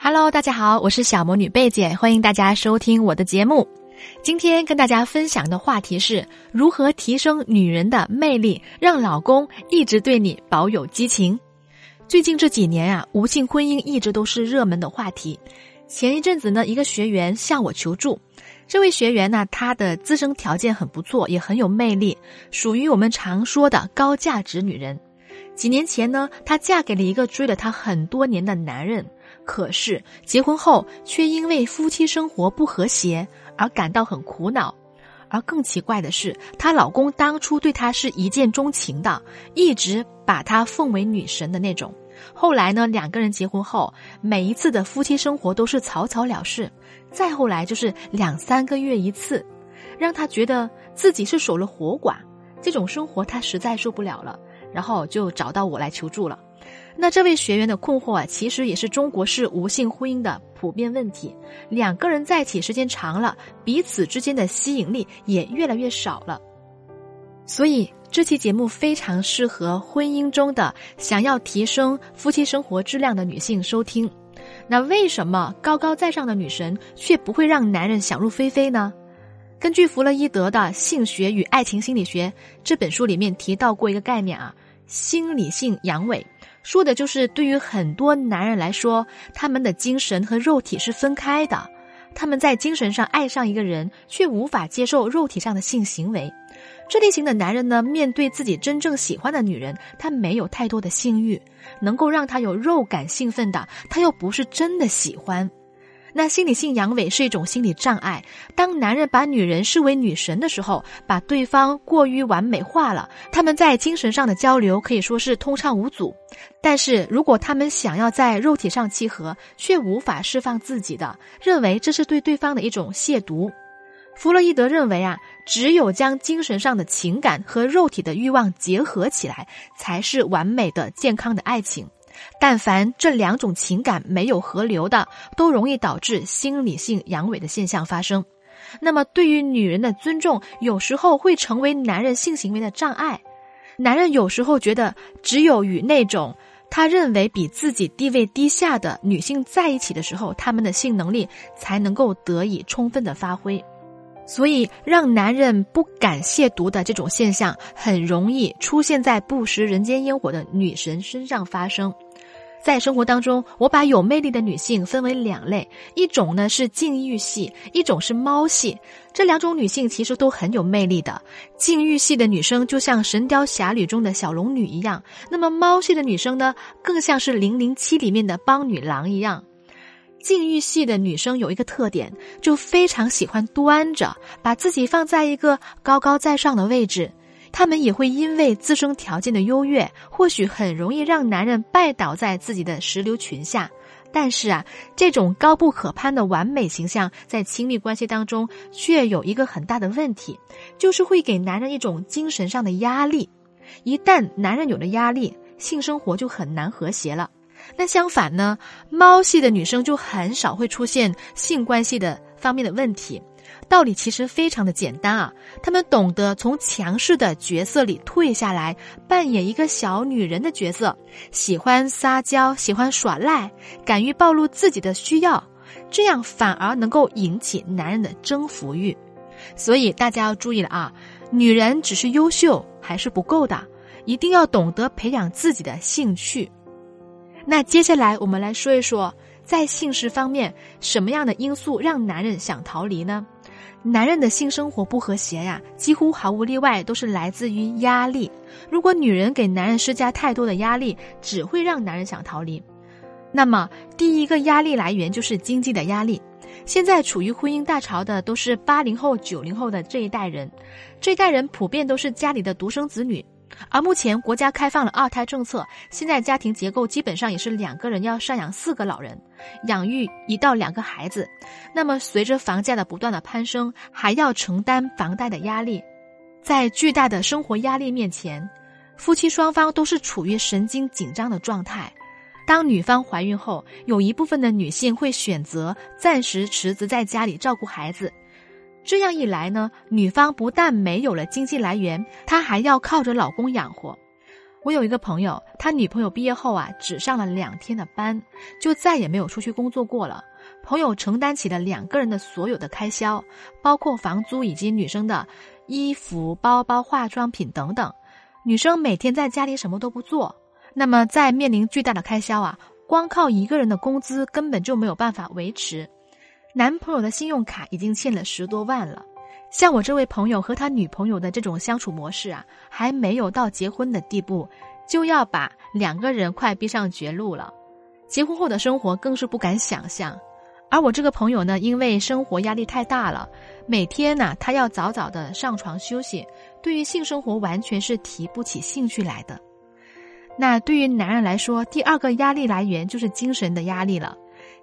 Hello，大家好，我是小魔女贝姐，欢迎大家收听我的节目。今天跟大家分享的话题是如何提升女人的魅力，让老公一直对你保有激情。最近这几年啊，无性婚姻一直都是热门的话题。前一阵子呢，一个学员向我求助，这位学员呢，她的自身条件很不错，也很有魅力，属于我们常说的高价值女人。几年前呢，她嫁给了一个追了她很多年的男人。可是结婚后却因为夫妻生活不和谐而感到很苦恼，而更奇怪的是，她老公当初对她是一见钟情的，一直把她奉为女神的那种。后来呢，两个人结婚后，每一次的夫妻生活都是草草了事，再后来就是两三个月一次，让她觉得自己是守了活寡，这种生活她实在受不了了，然后就找到我来求助了。那这位学员的困惑啊，其实也是中国式无性婚姻的普遍问题。两个人在一起时间长了，彼此之间的吸引力也越来越少了。所以这期节目非常适合婚姻中的想要提升夫妻生活质量的女性收听。那为什么高高在上的女神却不会让男人想入非非呢？根据弗洛伊德的《性学与爱情心理学》这本书里面提到过一个概念啊，心理性阳痿。说的就是对于很多男人来说，他们的精神和肉体是分开的，他们在精神上爱上一个人，却无法接受肉体上的性行为。这类型的男人呢，面对自己真正喜欢的女人，他没有太多的性欲，能够让他有肉感兴奋的，他又不是真的喜欢。那心理性阳痿是一种心理障碍。当男人把女人视为女神的时候，把对方过于完美化了，他们在精神上的交流可以说是通畅无阻。但是如果他们想要在肉体上契合，却无法释放自己的，认为这是对对方的一种亵渎。弗洛伊德认为啊，只有将精神上的情感和肉体的欲望结合起来，才是完美的、健康的爱情。但凡这两种情感没有合流的，都容易导致心理性阳痿的现象发生。那么，对于女人的尊重，有时候会成为男人性行为的障碍。男人有时候觉得，只有与那种他认为比自己地位低下的女性在一起的时候，他们的性能力才能够得以充分的发挥。所以，让男人不敢亵渎的这种现象，很容易出现在不食人间烟火的女神身上发生。在生活当中，我把有魅力的女性分为两类，一种呢是禁欲系，一种是猫系。这两种女性其实都很有魅力的。禁欲系的女生就像《神雕侠侣》中的小龙女一样，那么猫系的女生呢，更像是《零零七》里面的邦女郎一样。禁欲系的女生有一个特点，就非常喜欢端着，把自己放在一个高高在上的位置。他们也会因为自身条件的优越，或许很容易让男人拜倒在自己的石榴裙下。但是啊，这种高不可攀的完美形象，在亲密关系当中却有一个很大的问题，就是会给男人一种精神上的压力。一旦男人有了压力，性生活就很难和谐了。那相反呢，猫系的女生就很少会出现性关系的方面的问题。道理其实非常的简单啊，他们懂得从强势的角色里退下来，扮演一个小女人的角色，喜欢撒娇，喜欢耍赖，敢于暴露自己的需要，这样反而能够引起男人的征服欲。所以大家要注意了啊，女人只是优秀还是不够的，一定要懂得培养自己的兴趣。那接下来我们来说一说，在性事方面，什么样的因素让男人想逃离呢？男人的性生活不和谐呀，几乎毫无例外都是来自于压力。如果女人给男人施加太多的压力，只会让男人想逃离。那么，第一个压力来源就是经济的压力。现在处于婚姻大潮的都是八零后、九零后的这一代人，这一代人普遍都是家里的独生子女。而目前国家开放了二胎政策，现在家庭结构基本上也是两个人要赡养四个老人，养育一到两个孩子。那么随着房价的不断的攀升，还要承担房贷的压力，在巨大的生活压力面前，夫妻双方都是处于神经紧张的状态。当女方怀孕后，有一部分的女性会选择暂时辞职在家里照顾孩子。这样一来呢，女方不但没有了经济来源，她还要靠着老公养活。我有一个朋友，他女朋友毕业后啊，只上了两天的班，就再也没有出去工作过了。朋友承担起了两个人的所有的开销，包括房租以及女生的衣服、包包、化妆品等等。女生每天在家里什么都不做，那么在面临巨大的开销啊，光靠一个人的工资根本就没有办法维持。男朋友的信用卡已经欠了十多万了。像我这位朋友和他女朋友的这种相处模式啊，还没有到结婚的地步，就要把两个人快逼上绝路了。结婚后的生活更是不敢想象。而我这个朋友呢，因为生活压力太大了，每天呢，他要早早的上床休息，对于性生活完全是提不起兴趣来的。那对于男人来说，第二个压力来源就是精神的压力了。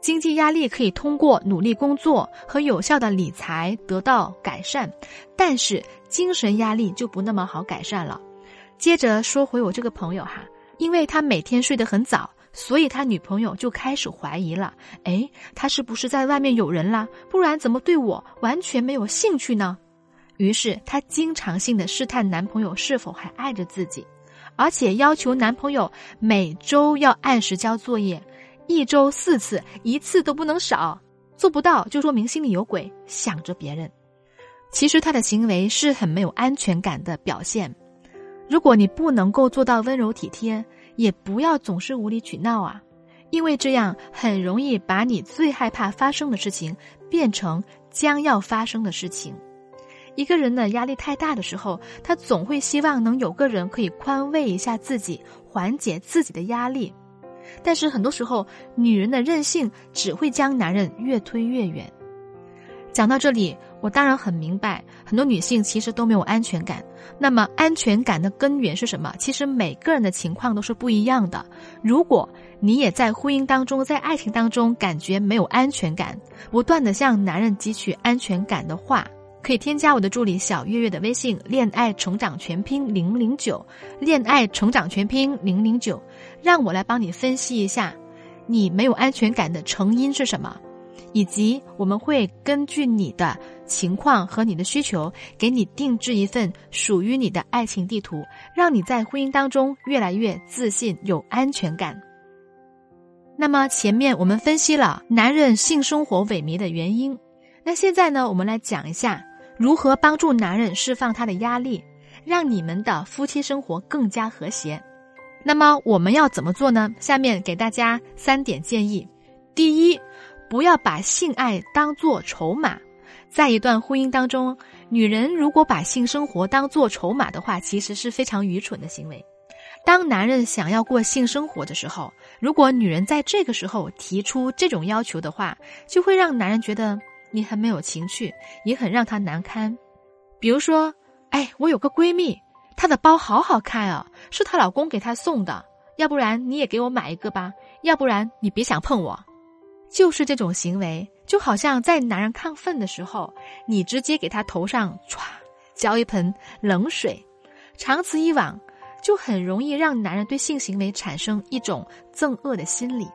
经济压力可以通过努力工作和有效的理财得到改善，但是精神压力就不那么好改善了。接着说回我这个朋友哈，因为他每天睡得很早，所以他女朋友就开始怀疑了：哎，他是不是在外面有人啦？不然怎么对我完全没有兴趣呢？于是她经常性的试探男朋友是否还爱着自己，而且要求男朋友每周要按时交作业。一周四次，一次都不能少。做不到就说明心里有鬼，想着别人。其实他的行为是很没有安全感的表现。如果你不能够做到温柔体贴，也不要总是无理取闹啊，因为这样很容易把你最害怕发生的事情变成将要发生的事情。一个人的压力太大的时候，他总会希望能有个人可以宽慰一下自己，缓解自己的压力。但是很多时候，女人的任性只会将男人越推越远。讲到这里，我当然很明白，很多女性其实都没有安全感。那么，安全感的根源是什么？其实每个人的情况都是不一样的。如果你也在婚姻当中，在爱情当中感觉没有安全感，不断的向男人汲取安全感的话，可以添加我的助理小月月的微信“恋爱成长全拼零零九”，恋爱成长全拼零零九。让我来帮你分析一下，你没有安全感的成因是什么，以及我们会根据你的情况和你的需求，给你定制一份属于你的爱情地图，让你在婚姻当中越来越自信、有安全感。那么前面我们分析了男人性生活萎靡的原因，那现在呢，我们来讲一下如何帮助男人释放他的压力，让你们的夫妻生活更加和谐。那么我们要怎么做呢？下面给大家三点建议：第一，不要把性爱当做筹码。在一段婚姻当中，女人如果把性生活当做筹码的话，其实是非常愚蠢的行为。当男人想要过性生活的时候，如果女人在这个时候提出这种要求的话，就会让男人觉得你很没有情趣，也很让他难堪。比如说，哎，我有个闺蜜。她的包好好看啊，是她老公给她送的。要不然你也给我买一个吧，要不然你别想碰我。就是这种行为，就好像在男人亢奋的时候，你直接给他头上歘浇一盆冷水，长此以往，就很容易让男人对性行为产生一种憎恶的心理。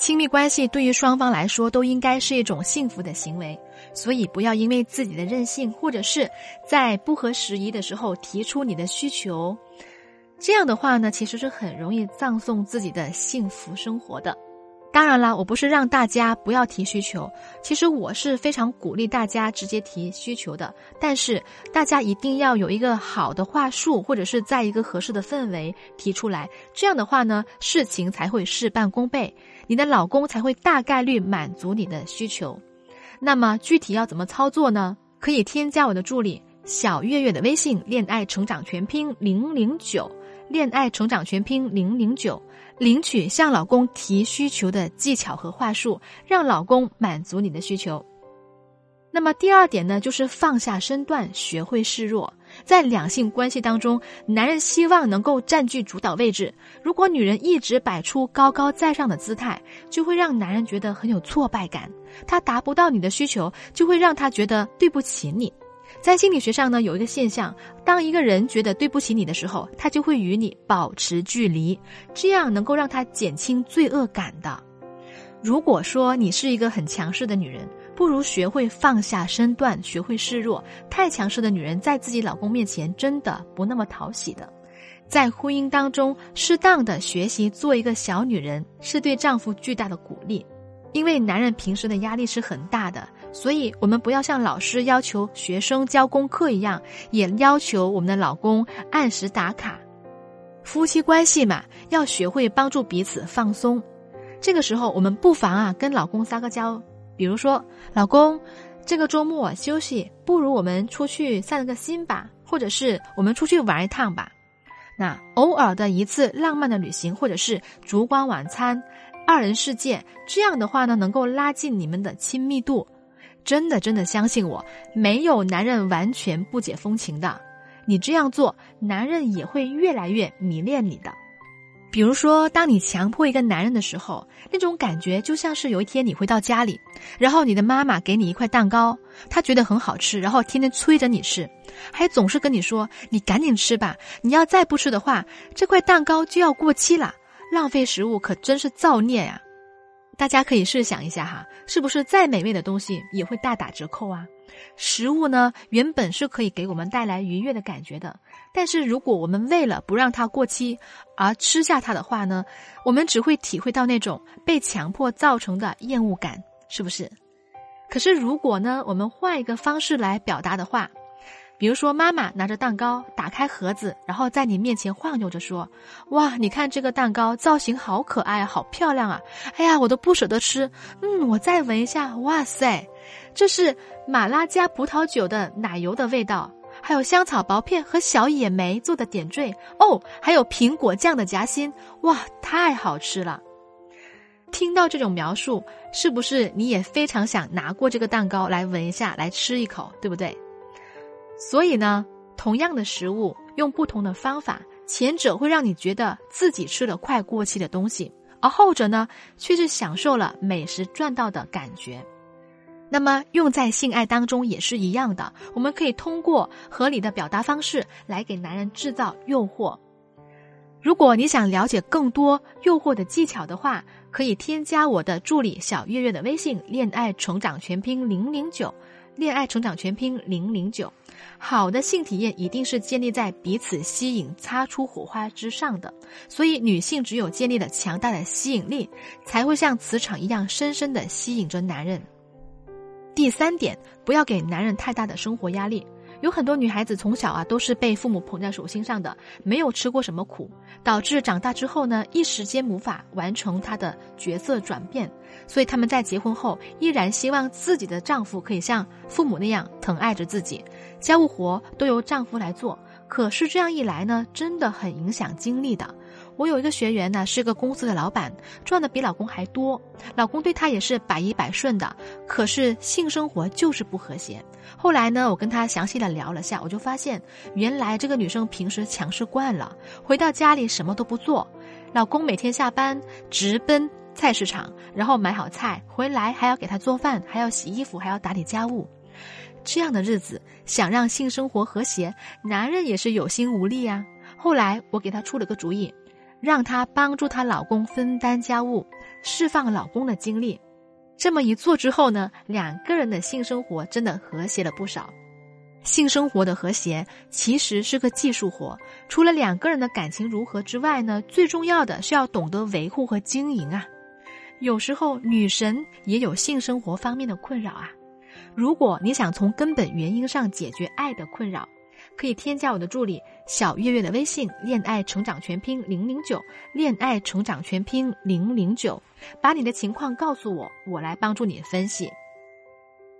亲密关系对于双方来说都应该是一种幸福的行为，所以不要因为自己的任性，或者是在不合时宜的时候提出你的需求，这样的话呢，其实是很容易葬送自己的幸福生活的。当然啦，我不是让大家不要提需求，其实我是非常鼓励大家直接提需求的。但是大家一定要有一个好的话术，或者是在一个合适的氛围提出来，这样的话呢，事情才会事半功倍，你的老公才会大概率满足你的需求。那么具体要怎么操作呢？可以添加我的助理小月月的微信“恋爱成长全拼零零九”，恋爱成长全拼零零九。领取向老公提需求的技巧和话术，让老公满足你的需求。那么第二点呢，就是放下身段，学会示弱。在两性关系当中，男人希望能够占据主导位置，如果女人一直摆出高高在上的姿态，就会让男人觉得很有挫败感。他达不到你的需求，就会让他觉得对不起你。在心理学上呢，有一个现象：当一个人觉得对不起你的时候，他就会与你保持距离，这样能够让他减轻罪恶感的。如果说你是一个很强势的女人，不如学会放下身段，学会示弱。太强势的女人在自己老公面前真的不那么讨喜的。在婚姻当中适当的学习做一个小女人，是对丈夫巨大的鼓励。因为男人平时的压力是很大的，所以我们不要像老师要求学生交功课一样，也要求我们的老公按时打卡。夫妻关系嘛，要学会帮助彼此放松。这个时候，我们不妨啊跟老公撒个娇，比如说，老公，这个周末休息，不如我们出去散个心吧，或者是我们出去玩一趟吧。那偶尔的一次浪漫的旅行，或者是烛光晚餐。二人世界，这样的话呢，能够拉近你们的亲密度。真的，真的相信我，没有男人完全不解风情的。你这样做，男人也会越来越迷恋你的。比如说，当你强迫一个男人的时候，那种感觉就像是有一天你回到家里，然后你的妈妈给你一块蛋糕，她觉得很好吃，然后天天催着你吃，还总是跟你说：“你赶紧吃吧，你要再不吃的话，这块蛋糕就要过期了。”浪费食物可真是造孽呀！大家可以试想一下哈，是不是再美味的东西也会大打折扣啊？食物呢，原本是可以给我们带来愉悦的感觉的，但是如果我们为了不让它过期而吃下它的话呢，我们只会体会到那种被强迫造成的厌恶感，是不是？可是如果呢，我们换一个方式来表达的话。比如说，妈妈拿着蛋糕打开盒子，然后在你面前晃悠着说：“哇，你看这个蛋糕造型好可爱，好漂亮啊！哎呀，我都不舍得吃。嗯，我再闻一下，哇塞，这是马拉加葡萄酒的奶油的味道，还有香草薄片和小野莓做的点缀哦，还有苹果酱的夹心，哇，太好吃了！听到这种描述，是不是你也非常想拿过这个蛋糕来闻一下，来吃一口，对不对？”所以呢，同样的食物用不同的方法，前者会让你觉得自己吃了快过期的东西，而后者呢，却是享受了美食赚到的感觉。那么用在性爱当中也是一样的，我们可以通过合理的表达方式来给男人制造诱惑。如果你想了解更多诱惑的技巧的话，可以添加我的助理小月月的微信“恋爱成长全拼零零九”。恋爱成长全拼零零九，好的性体验一定是建立在彼此吸引、擦出火花之上的。所以，女性只有建立了强大的吸引力，才会像磁场一样深深的吸引着男人。第三点，不要给男人太大的生活压力。有很多女孩子从小啊都是被父母捧在手心上的，没有吃过什么苦，导致长大之后呢一时间无法完成她的角色转变，所以他们在结婚后依然希望自己的丈夫可以像父母那样疼爱着自己，家务活都由丈夫来做。可是这样一来呢，真的很影响精力的。我有一个学员呢，是个公司的老板，赚的比老公还多，老公对她也是百依百顺的，可是性生活就是不和谐。后来呢，我跟她详细的聊了下，我就发现，原来这个女生平时强势惯了，回到家里什么都不做，老公每天下班直奔菜市场，然后买好菜回来还要给她做饭，还要洗衣服，还要打理家务，这样的日子想让性生活和谐，男人也是有心无力呀。后来我给她出了个主意。让她帮助她老公分担家务，释放老公的精力。这么一做之后呢，两个人的性生活真的和谐了不少。性生活的和谐其实是个技术活，除了两个人的感情如何之外呢，最重要的是要懂得维护和经营啊。有时候女神也有性生活方面的困扰啊。如果你想从根本原因上解决爱的困扰。可以添加我的助理小月月的微信“恋爱成长全拼零零九”，恋爱成长全拼零零九，把你的情况告诉我，我来帮助你分析。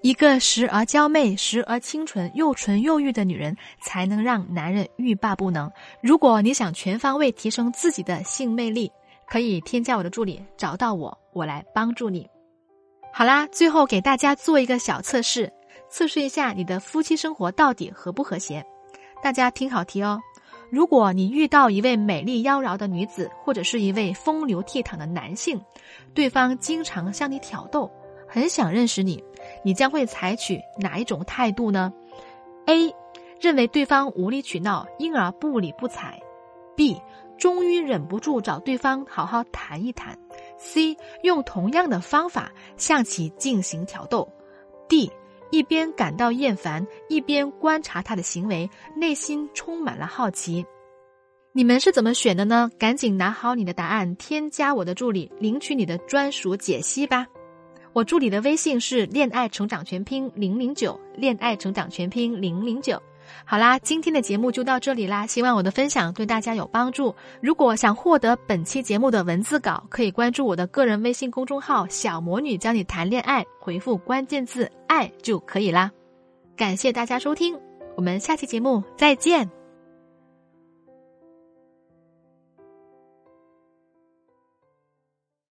一个时而娇媚、时而清纯、又纯又欲的女人，才能让男人欲罢不能。如果你想全方位提升自己的性魅力，可以添加我的助理，找到我，我来帮助你。好啦，最后给大家做一个小测试，测试一下你的夫妻生活到底和不和谐。大家听好题哦！如果你遇到一位美丽妖娆的女子，或者是一位风流倜傥的男性，对方经常向你挑逗，很想认识你，你将会采取哪一种态度呢？A. 认为对方无理取闹，因而不理不睬；B. 终于忍不住找对方好好谈一谈；C. 用同样的方法向其进行挑逗；D. 一边感到厌烦，一边观察他的行为，内心充满了好奇。你们是怎么选的呢？赶紧拿好你的答案，添加我的助理，领取你的专属解析吧。我助理的微信是“恋爱成长全拼零零九”，恋爱成长全拼零零九。好啦，今天的节目就到这里啦，希望我的分享对大家有帮助。如果想获得本期节目的文字稿，可以关注我的个人微信公众号“小魔女教你谈恋爱”，回复关键字“爱”就可以啦。感谢大家收听，我们下期节目再见。